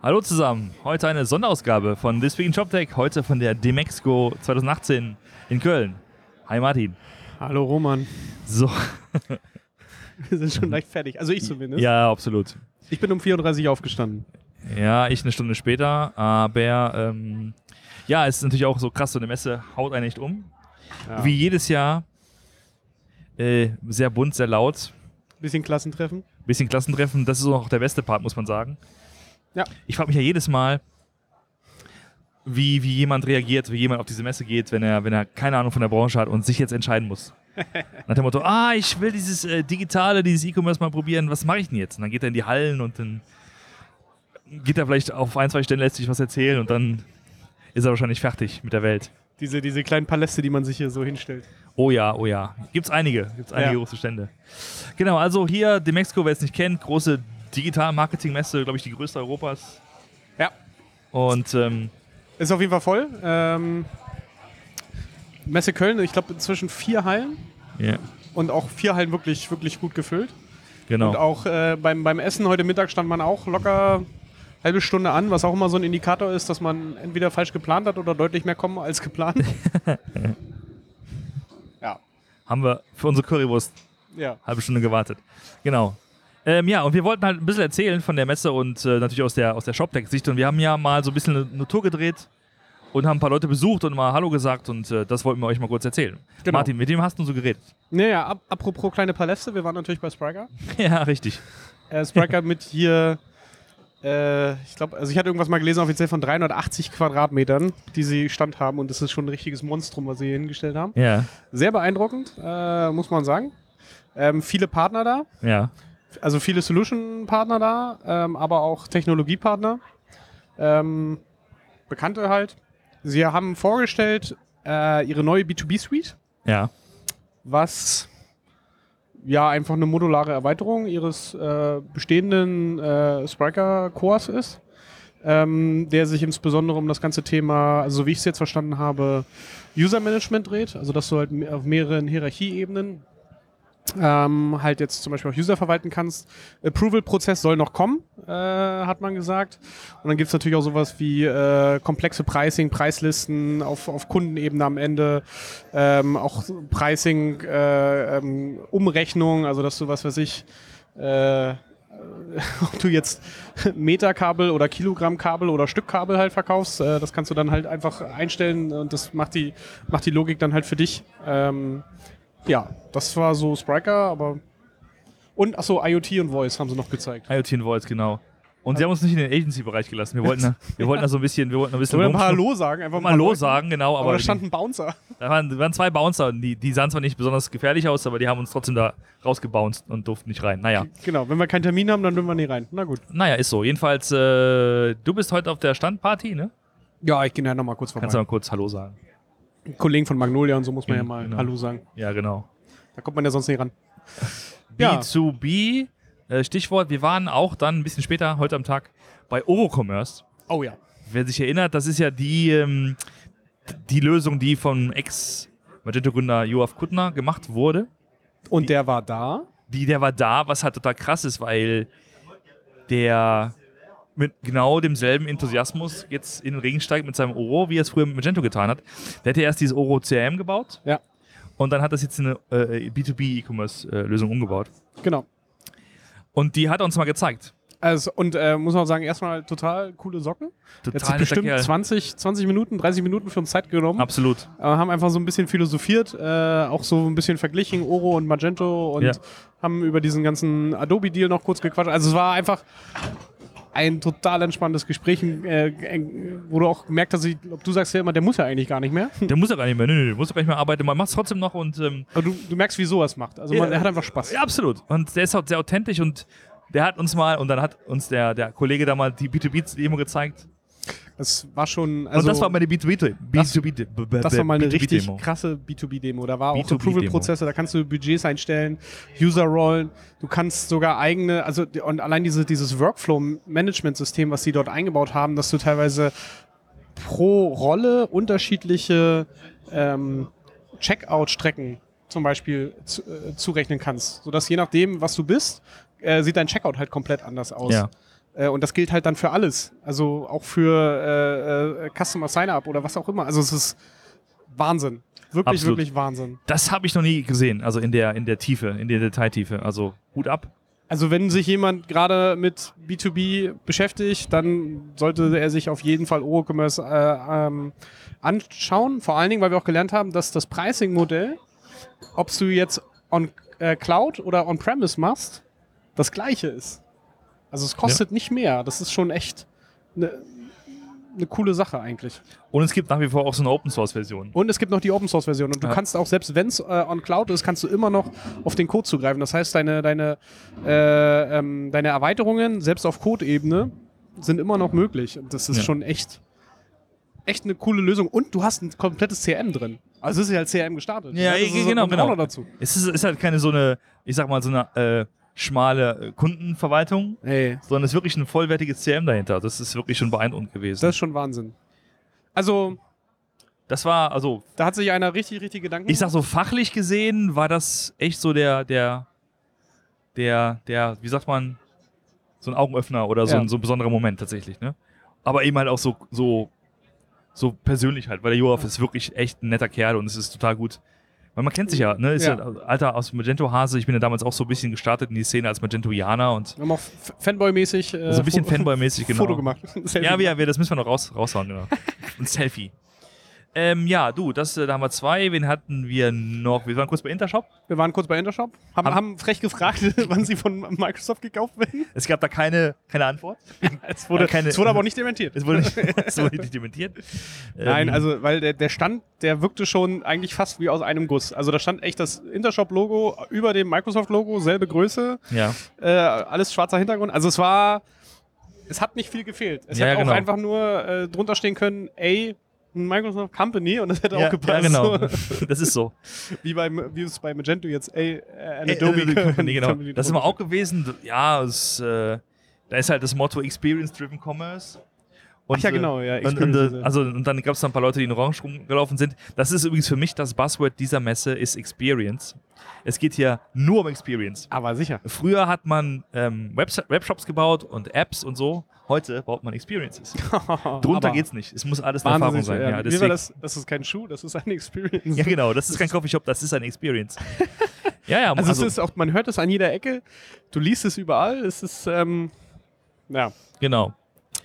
Hallo zusammen, heute eine Sonderausgabe von This Week in ShopTech, heute von der Demexco 2018 in Köln. Hi Martin. Hallo Roman. So. Wir sind schon leicht fertig, also ich zumindest. Ja, absolut. Ich bin um 34 Uhr aufgestanden. Ja, ich eine Stunde später, aber ähm, ja, es ist natürlich auch so krass, so eine Messe haut einen nicht um. Ja. Wie jedes Jahr, äh, sehr bunt, sehr laut, Bisschen Klassentreffen. bisschen Klassentreffen, das ist auch der beste Part, muss man sagen. Ja. Ich frage mich ja jedes Mal, wie, wie jemand reagiert, wie jemand auf diese Messe geht, wenn er, wenn er keine Ahnung von der Branche hat und sich jetzt entscheiden muss. Nach dem Motto, ah, ich will dieses äh, Digitale, dieses E-Commerce mal probieren, was mache ich denn jetzt? Und dann geht er in die Hallen und dann geht er vielleicht auf ein, zwei Stellen, lässt sich was erzählen und dann ist er wahrscheinlich fertig mit der Welt. Diese, diese kleinen Paläste, die man sich hier so hinstellt. Oh ja, oh ja. Gibt's einige. Gibt's einige Ja. große Stände. Genau, also hier Demexco, wer es nicht kennt, große Digital-Marketing-Messe, glaube ich, die größte Europas. Ja. Und ähm, Ist auf jeden Fall voll. Ähm, Messe Köln, ich glaube inzwischen vier Hallen ja, und auch vier Hallen wirklich, wirklich gut gefüllt. genau. Und auch äh, beim, beim Essen heute Mittag stand man auch locker halbe Stunde an, was auch immer so ein Indikator ist, dass man entweder falsch geplant hat oder deutlich mehr kommen als geplant. ja. Haben wir für unsere Currywurst Ja. halbe Stunde gewartet. Genau. Ähm, ja, und wir wollten halt ein bisschen erzählen von der Messe und äh, natürlich aus der, aus der ShopTech-Sicht. Und wir haben ja mal so ein bisschen eine, eine Tour gedreht und haben ein paar Leute besucht und mal Hallo gesagt und äh, das wollten wir euch mal kurz erzählen. Genau. Martin, mit wem hast du so geredet? Naja, ap apropos kleine Paläste, wir waren natürlich bei Spriker. ja, richtig. Äh, Spriker mit hier, äh, ich glaube, also ich hatte irgendwas mal gelesen, offiziell von 380 Quadratmetern, die sie Stand haben und das ist schon ein richtiges Monstrum, was sie hier hingestellt haben. Ja, Sehr beeindruckend, äh, muss man sagen. Ähm, viele Partner da, ja. Also viele Solution-Partner da, ähm, aber auch Technologiepartner. Ähm, Bekannte halt. Sie haben vorgestellt äh, ihre neue B2B-Suite, Ja, was ja einfach eine modulare Erweiterung ihres äh, bestehenden äh, Spriker-Cores ist, ähm, der sich insbesondere um das ganze Thema, also so wie ich es jetzt verstanden habe, User-Management dreht, also dass du halt auf mehreren Hierarchieebenen ähm, halt jetzt zum Beispiel auch User verwalten kannst. Approval-Prozess soll noch kommen, äh, hat man gesagt. Und dann gibt es natürlich auch sowas wie äh, komplexe Pricing, Preislisten auf, auf Kundenebene am Ende, ähm, auch Pricing, äh, ähm, Umrechnung, also dass du was weiß ich, äh, ob du jetzt Meterkabel oder Kilogrammkabel oder Stückkabel halt verkaufst, äh, das kannst du dann halt einfach einstellen und das macht die, macht die Logik dann halt für dich. Ähm, ja, das war so Spriker, aber. Und, achso, IoT und Voice haben sie noch gezeigt. IoT und Voice, genau. Und sie haben uns nicht in den Agency-Bereich gelassen. Wir wollten, da- wir wollten da so ein bisschen, wir wollten ein bisschen wir rumschnuppern. Hallo sagen? Einfach mal Hallo sagen, genau. Aber, Aber da stand ein Bouncer. da waren, da waren zwei Bouncer die, die sahen zwar nicht besonders gefährlich aus, aber die haben uns trotzdem da rausgebounced und durften nicht rein. Naja, Genau, wenn wir keinen Termin haben, dann dürfen wir nicht rein. Na gut. naja, ist so. Jedenfalls, äh, du bist heute auf der Standparty, ne? Ja, ich gehe nachher nochmal kurz vorbei. Kannst du mal kurz Hallo sagen? Kollegen von Magnolia und so muss man ja mal Genau. Hallo sagen. Ja, genau. Da kommt man ja sonst nicht ran. Ja. B2B, äh, Stichwort, wir waren auch dann ein bisschen später, heute am Tag, bei Orocommerce. Oh ja. Wer sich erinnert, das ist ja die, ähm, die Lösung, die vom Ex-Magento-Gründer Joaf Kuttner gemacht wurde. Und der war da. Die, der war da, was halt total krass ist, weil der mit genau demselben Enthusiasmus jetzt in den Regen steigt mit seinem Oro, wie er es früher mit Magento getan hat. Der hätte erst dieses Oro CRM gebaut Ja, und dann hat das jetzt in eine äh, B2B-E-Commerce-Lösung umgebaut. genau. Und die hat er uns mal gezeigt. Also, und äh, muss man auch sagen, erstmal total coole Socken. Total netter bestimmt Kerl. 20, 20 Minuten, 30 Minuten für uns Zeit genommen. Absolut. Äh, haben einfach so ein bisschen philosophiert, äh, auch so ein bisschen verglichen, Oro und Magento und Ja. haben über diesen ganzen Adobe-Deal noch kurz gequatscht. Also es war einfach ein total entspanntes Gespräch, äh, äh, wo du auch gemerkt hast, ich du sagst ja immer, der muss ja eigentlich gar nicht mehr. Der muss ja gar nicht mehr. Nö, nö, der muss ja gar nicht mehr arbeiten. Man macht es trotzdem noch und ähm, Aber du, du merkst, wieso er es macht. Also man, Ja. er hat einfach Spaß. ja, absolut. Und der ist auch sehr authentisch und der hat uns mal, und dann hat uns der, der Kollege da mal die B2B-Demo gezeigt. Das war schon. Also, und das war meine B2B, das- B2B, Das war mal eine B2B richtig krasse B2B-Demo. Da war auch B2B Approval-Prozesse, da kannst du Budgets einstellen, User-Rollen, du kannst sogar eigene, also und allein diese, dieses Workflow-Management-System, was sie dort eingebaut haben, dass du teilweise pro Rolle unterschiedliche ähm, Checkout-Strecken zum Beispiel zu, äh, zurechnen kannst. Sodass je nachdem, was du bist, äh, sieht dein Checkout halt komplett anders aus. Ja. Äh, und das gilt halt dann für alles. Also auch für äh, äh, Customer Sign-up oder was auch immer. Also es ist Wahnsinn. Wirklich, Absolut. wirklich Wahnsinn. Das habe ich noch nie gesehen, also in der, in der Tiefe, in der Detailtiefe. Also Hut ab. Also wenn sich jemand gerade mit B2B beschäftigt, dann sollte er sich auf jeden Fall Orocommerce äh, ähm, anschauen. Vor allen Dingen, weil wir auch gelernt haben, dass das Pricing-Modell, ob du jetzt on äh, Cloud oder on-Premise machst, das gleiche ist. Also es kostet nicht mehr. Das ist schon echt eine ne coole Sache eigentlich. Und es gibt nach wie vor auch so eine Open-Source-Version. Und es gibt noch die Open Source Version. Und du Ja. kannst auch, selbst wenn es äh, on Cloud ist, kannst du immer noch auf den Code zugreifen. Das heißt, deine, deine, äh, ähm, deine Erweiterungen, selbst auf Code-Ebene, sind immer noch möglich. Und das ist Ja. schon echt, echt eine coole Lösung. Und du hast ein komplettes CRM drin. Also es ist ja als CRM gestartet. Ja, ist genau, genau. Dazu. Es ist, ist halt keine so eine, ich sag mal, so eine äh, schmale äh, Kundenverwaltung, Hey, sondern es ist wirklich ein vollwertiges CM dahinter. Das ist wirklich schon beeindruckend gewesen. das ist schon Wahnsinn. Also, Das war, also, da hat sich einer richtig, richtig Gedanken ich sag so, fachlich gesehen war das echt so der, der, der, der, wie sagt man, so ein Augenöffner oder so, Ja. ein, so ein besonderer Moment tatsächlich, ne? Aber eben halt auch so, so, so persönlich halt, weil der Joaf ist wirklich echt ein netter Kerl und es ist total gut. Weil man kennt sich ja, ne? Ist ja. Ja. Alter aus Magento-Hase. Ich bin ja damals auch so ein bisschen gestartet in die Szene als Magento-Janer und Wir haben auch Fanboy-mäßig äh, so ein bisschen Fanboy-mäßig, genau. Foto gemacht. Ja, wir, wir, das müssen wir noch raus, raushauen, genau. Ein Selfie. Ähm, ja, du, das, äh, da haben wir zwei. Wen hatten wir noch? Wir waren kurz bei Intershop. Wir waren kurz bei Intershop, haben, Haben- haben frech gefragt, wann sie von Microsoft gekauft werden. Es gab da keine, keine Antwort. Es wurde, Äh, keine- es wurde aber auch nicht dementiert. Es wurde nicht, es wurde nicht dementiert. Nein, Ähm, also weil der, der Stand, der wirkte schon eigentlich fast wie aus einem Guss. Also da stand echt das Intershop-Logo über dem Microsoft-Logo, selbe Größe, Ja, äh, alles schwarzer Hintergrund. Also es war, es hat nicht viel gefehlt. Es Ja, hätte genau. auch einfach nur äh, drunter stehen können, ey, Microsoft Company und das hätte ja, auch gepasst. ja, genau. Das ist so. wie, beim, wie es bei Magento jetzt, ey, äh, Adobe äh, Company, genau. Company Das ist immer auch gewesen. Ja, es, äh, da ist halt das Motto Experience-Driven Commerce. Und, Ach ja, äh, genau, ja, Und, und, äh, also, und dann gab es ein paar Leute, die in Orange rumgelaufen sind. Das ist übrigens für mich das Buzzword dieser Messe, ist Experience. Es geht hier nur um Experience. Aber sicher. Früher hat man ähm, Webs Webshops gebaut und Apps und so. Heute baut man Experiences. Drunter Aber geht's nicht. Es muss alles eine Erfahrung sein. ja. Ja, deswegen, das? Das ist kein Schuh, das ist eine Experience. ja, genau. Das ist kein Coffeeshop, das ist eine Experience. Ja, ja. Also, es ist auch, man hört es an jeder Ecke, du liest es überall, es ist, ähm, ja. genau.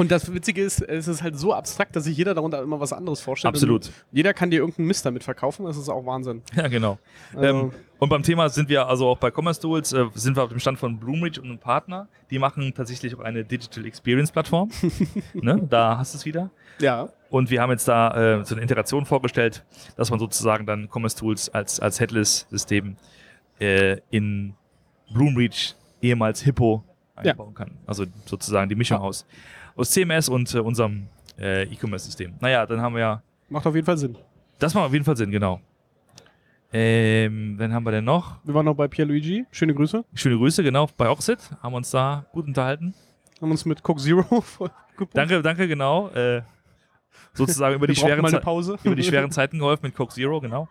Und das Witzige ist, es ist halt so abstrakt, dass sich jeder darunter immer was anderes vorstellt. Absolut. Jeder kann dir irgendeinen Mist damit verkaufen, das ist auch Wahnsinn. Ja, genau. Also, Ähm, und beim Thema sind wir also auch bei Commerce Tools, äh, sind wir auf dem Stand von Bloomreach und einem Partner. Die machen tatsächlich auch eine Digital Experience Plattform. ne? Da hast du es wieder. ja, Und wir haben jetzt da äh, so eine Integration vorgestellt, dass man sozusagen dann Commerce Tools als, als Headless-System äh, in Bloomreach, ehemals Hippo, Ja. einbauen kann. Also sozusagen die Mischung Ah. aus, aus CMS und äh, unserem äh, E-Commerce-System. Naja, dann haben wir ja, macht auf jeden Fall Sinn. das macht auf jeden Fall Sinn, genau. Ähm, wen haben wir denn noch? Wir waren noch bei Pierluigi, schöne Grüße. Schöne Grüße, genau, bei Oxid. Haben uns da gut unterhalten. Haben uns mit Coke Zero gebucht. Danke, danke, genau. Äh, sozusagen über Wir die, schweren Pause. über die schweren Zeiten geholfen mit Coke Zero, genau.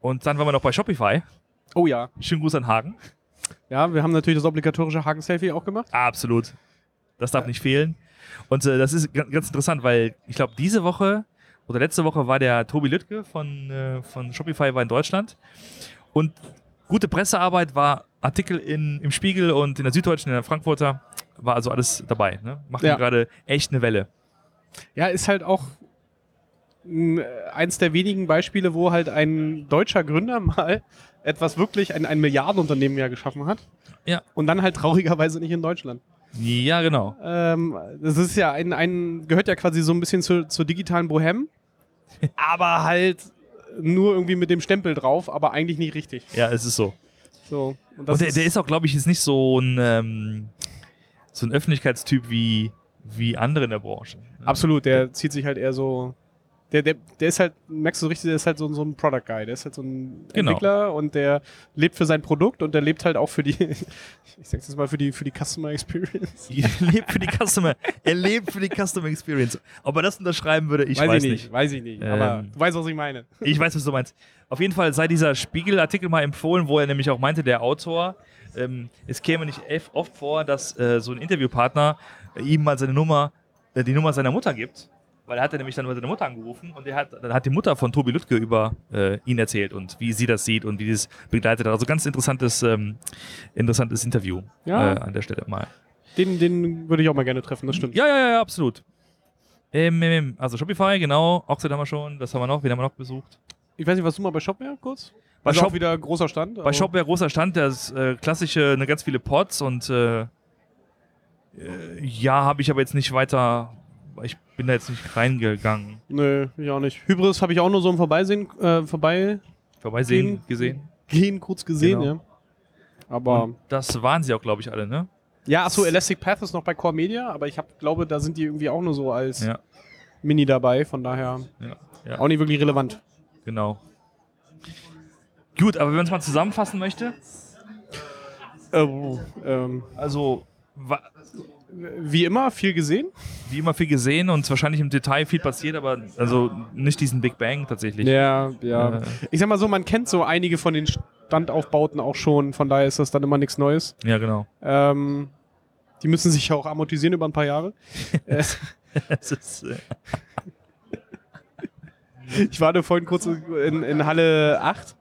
Und dann waren wir noch bei Shopify. Oh ja. Schönen Gruß an Hagen. Ja, wir haben natürlich das obligatorische Haken-Selfie auch gemacht. Absolut. Das darf nicht fehlen. Und äh, das ist ga- ganz interessant, weil ich glaube, diese Woche oder letzte Woche war der Tobi Lüttke von, äh, von Shopify war in Deutschland. Und gute Pressearbeit war Artikel in, im Spiegel und in der Süddeutschen, in der Frankfurter, war also alles dabei. Ne? Machen Ja. gerade echt eine Welle. Ja, ist halt auch eins der wenigen Beispiele, wo halt ein deutscher Gründer mal etwas wirklich, ein, ein Milliardenunternehmen ja geschaffen hat. Ja. Und dann halt traurigerweise nicht in Deutschland. Ja, genau. Ähm, das ist ja ein, ein, gehört ja quasi so ein bisschen zur, zur digitalen Bohème, aber halt nur irgendwie mit dem Stempel drauf, aber eigentlich nicht richtig. Ja, es ist so. So. Und das Und der, der ist auch, glaube ich, jetzt nicht so ein, ähm, so ein Öffentlichkeitstyp wie, wie andere in der Branche. absolut, der zieht sich halt eher so. Der, der, der ist halt, merkst du richtig, der ist halt so, so ein Product Guy. Der ist halt so ein Genau. Entwickler und der lebt für sein Produkt und der lebt halt auch für die, ich sag's jetzt mal, für die, für die Customer Experience. Er lebt für die Customer. Er lebt für die Customer Experience. Ob er das unterschreiben würde, ich weiß, ich nicht. weiß ich nicht. Ähm. aber du weißt, was ich meine. Ich weiß, was du meinst. Auf jeden Fall sei dieser Spiegelartikel mal empfohlen, wo er nämlich auch meinte, der Autor, ähm, es käme nicht elf- oft vor, dass äh, so ein Interviewpartner äh, ihm mal seine Nummer, äh, die Nummer seiner Mutter gibt. Weil er hat er nämlich dann seine Mutter angerufen und der hat, dann hat die Mutter von Tobi Lüttke über äh, ihn erzählt und wie sie das sieht und wie sie es begleitet hat. Also ganz interessantes, ähm, interessantes Interview Ja. äh, an der Stelle mal. Den, den würde ich auch mal gerne treffen, das stimmt. Ja, ja, ja, absolut. Ähm, ähm, also Shopify, genau, Oxid haben wir schon, das haben wir noch, wen haben wir noch besucht? Ich weiß nicht, was du mal bei Shopware kurz? Bei also Shop- wieder großer Stand. Bei Shopware großer Stand, der ist äh, klassische, ne, ganz viele Pods und äh, äh, ja, habe ich aber jetzt nicht weiter, ich bin da jetzt nicht reingegangen. Nö, ich auch nicht. Hybris habe ich auch nur so im Vorbeisehen, äh, Vorbeigehen Vorbeisehen, gesehen. kurz gesehen, Genau. ja. Aber. Und das waren sie auch, glaube ich, alle, ne? ja, achso, Elastic Path ist noch bei Core Media, aber ich hab, glaube, da sind die irgendwie auch nur so als Ja, Mini dabei, von daher ja, ja auch nicht wirklich relevant. genau. Gut, aber wenn man es mal zusammenfassen möchte, Äh, ähm, also wie immer, viel gesehen. wie immer viel gesehen und wahrscheinlich im Detail viel passiert, aber also nicht diesen Big Bang tatsächlich. Ja, ja. Äh. Ich sag mal so, man kennt so einige von den Standaufbauten auch schon, von daher ist das dann immer nichts Neues. Ja, genau. Ähm, die müssen sich ja auch amortisieren über ein paar Jahre. Äh, ist, äh, ich war da vorhin kurz in, in Halle 8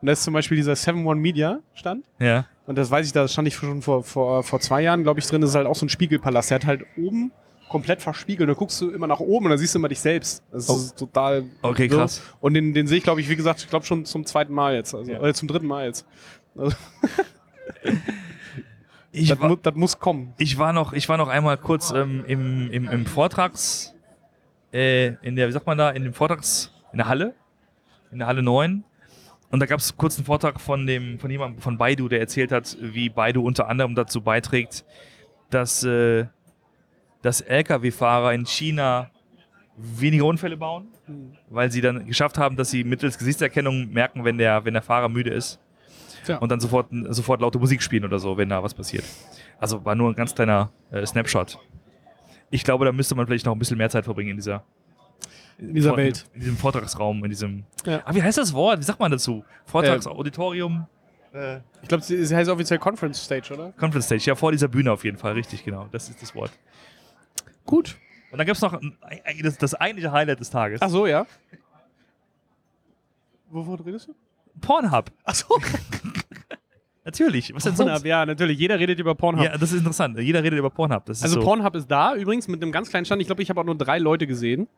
und da ist zum Beispiel dieser 7-One Media Stand. ja, Und das weiß ich, da stand ich schon vor, vor, vor zwei Jahren, glaube ich, drin. Das ist halt auch so ein Spiegelpalast. Der hat halt oben komplett verspiegelt. Da guckst du immer nach oben und da siehst du immer dich selbst. Das Oh. ist total. Okay, so. krass. Und den, den sehe ich, glaube ich, wie gesagt, ich glaube schon zum zweiten Mal jetzt. Also, Ja. Oder zum dritten Mal jetzt. Also, ich das, war, mu das muss kommen. Ich war noch, ich war noch einmal kurz ähm, im, im, im Vortrags, äh, in der, wie sagt man da, in dem Vortrags, in der Halle, in der Halle 9. Und da gab es kurz einen Vortrag von dem, von jemandem von Baidu, der erzählt hat, wie Baidu unter anderem dazu beiträgt, dass, äh, dass Lkw-Fahrer in China weniger Unfälle bauen, weil sie dann geschafft haben, dass sie mittels Gesichtserkennung merken, wenn der, wenn der Fahrer müde ist. Tja. Und dann sofort, sofort laute Musik spielen oder so, wenn da was passiert. Also war nur ein ganz kleiner äh, Snapshot. Ich glaube, da müsste man vielleicht noch ein bisschen mehr Zeit verbringen in dieser, In dieser Vor- Welt. In diesem Vortragsraum, in diesem. Ja. Ah, wie heißt das Wort? Wie sagt man dazu? Vortragsauditorium? Äh, Ich glaube, sie, sie heißt offiziell Conference Stage, oder? Conference Stage. Ja, vor dieser Bühne auf jeden Fall. Richtig, genau. Das ist das Wort. Gut. Und dann gibt es noch ein, das, das eigentliche Highlight des Tages. Ach so, ja. Wovon redest du? Pornhub. Ach so. Natürlich. Was denn Pornhub, sonst? ja, natürlich. Jeder redet über Pornhub. Ja, das ist interessant. Jeder redet über Pornhub. Also so. Pornhub ist da, übrigens mit einem ganz kleinen Stand. Ich glaube, ich habe auch nur drei Leute gesehen,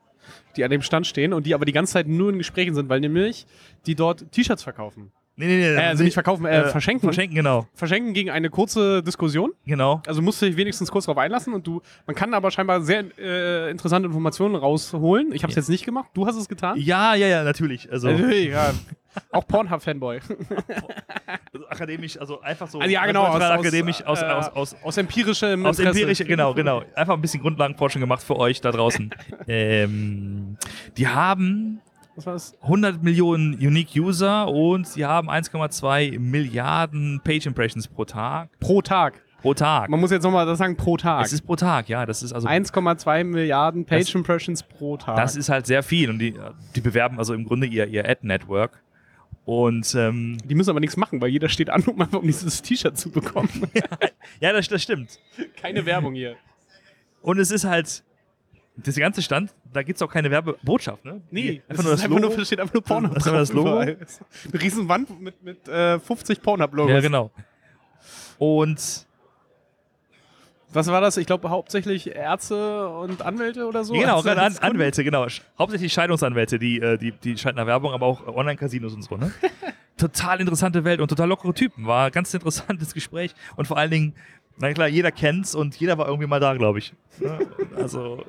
die an dem Stand stehen und die aber die ganze Zeit nur in Gesprächen sind, weil nämlich die dort T-Shirts verkaufen. Nee, nee, nee. Äh, also nicht verkaufen, äh, verschenken. Verschenken, genau. Verschenken gegen eine kurze Diskussion. Genau. Also musst du dich wenigstens kurz darauf einlassen und du, man kann aber scheinbar sehr äh, interessante Informationen rausholen. Ich habe es Ja. jetzt nicht gemacht. Du hast es getan? Ja, ja, ja, natürlich. Also, Natürlich, ja. Auch Pornhub-Fanboy. also akademisch, also einfach so. Also ja, genau. Aus, akademisch, aus, äh, aus, aus, aus empirischem aus Interesse. empirische, genau, genau. Einfach ein bisschen Grundlagenforschung gemacht für euch da draußen. ähm, die haben Was war das? 100 Millionen Unique User und sie haben 1,2 Milliarden Page Impressions pro Tag. Pro Tag. Pro Tag. Man muss jetzt nochmal das sagen, pro Tag. Es ist pro Tag, ja. Das ist also 1,2 Milliarden Page Das- Impressions pro Tag. Das ist halt sehr viel und die, die bewerben also im Grunde ihr, ihr Ad-Network. Und ähm, die müssen aber nichts machen, weil jeder steht an, um einfach um dieses T-Shirt zu bekommen. ja, das, das stimmt. Keine Werbung hier. Und es ist halt, das ganze Stand, da gibt es auch keine Werbebotschaft, ne? Nee, einfach nur das ist einfach Logo. nur, steht einfach nur Pornhub Das einfach das Logo. überall. Eine riesen Wand mit, mit äh, 50 Pornhub-Logos. ja, genau. Und Was war das? Ich glaube hauptsächlich Ärzte und Anwälte oder so. genau, An Kunden? Anwälte, genau. Hauptsächlich Scheidungsanwälte, die, äh, die, die schalten nach Werbung, aber auch Online-Casinos und so, ne? total interessante Welt und total lockere Typen. War ein ganz interessantes Gespräch und vor allen Dingen, na klar, jeder kennt's und jeder war irgendwie mal da, glaube ich. Ne? Also,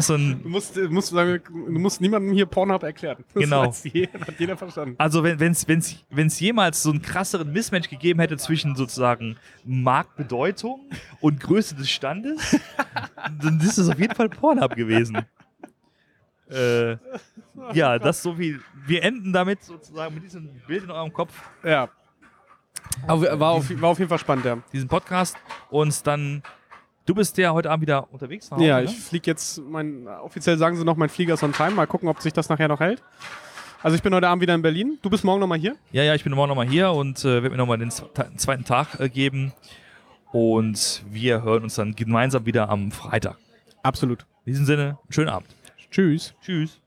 so Du musst, musst du musst niemandem hier Pornhub erklären. Das Genau. weiß jeder, hat jeder verstanden. Also wenn es wenn's, wenn's jemals so einen krasseren Mismatch gegeben hätte zwischen sozusagen Marktbedeutung und Größe des Standes, dann ist es auf jeden Fall Pornhub gewesen. Äh, ja, das so wie. Wir enden damit sozusagen mit diesem Bild in eurem Kopf, Ja. Aber war auf, war auf jeden Fall spannend, ja. diesen Podcast und dann. Du bist ja heute Abend wieder unterwegs. Hause, Ja, ne? ich fliege jetzt, mein, offiziell sagen sie noch, mein Flieger ist on time. Mal gucken, ob sich das nachher noch hält. Also ich bin heute Abend wieder in Berlin. Du bist morgen nochmal hier? Ja, ja, ich bin morgen nochmal hier und äh, werde mir nochmal den zwe- zweiten Tag äh, geben. Und wir hören uns dann gemeinsam wieder am Freitag. Absolut. In diesem Sinne, schönen Abend. Tschüss. Tschüss.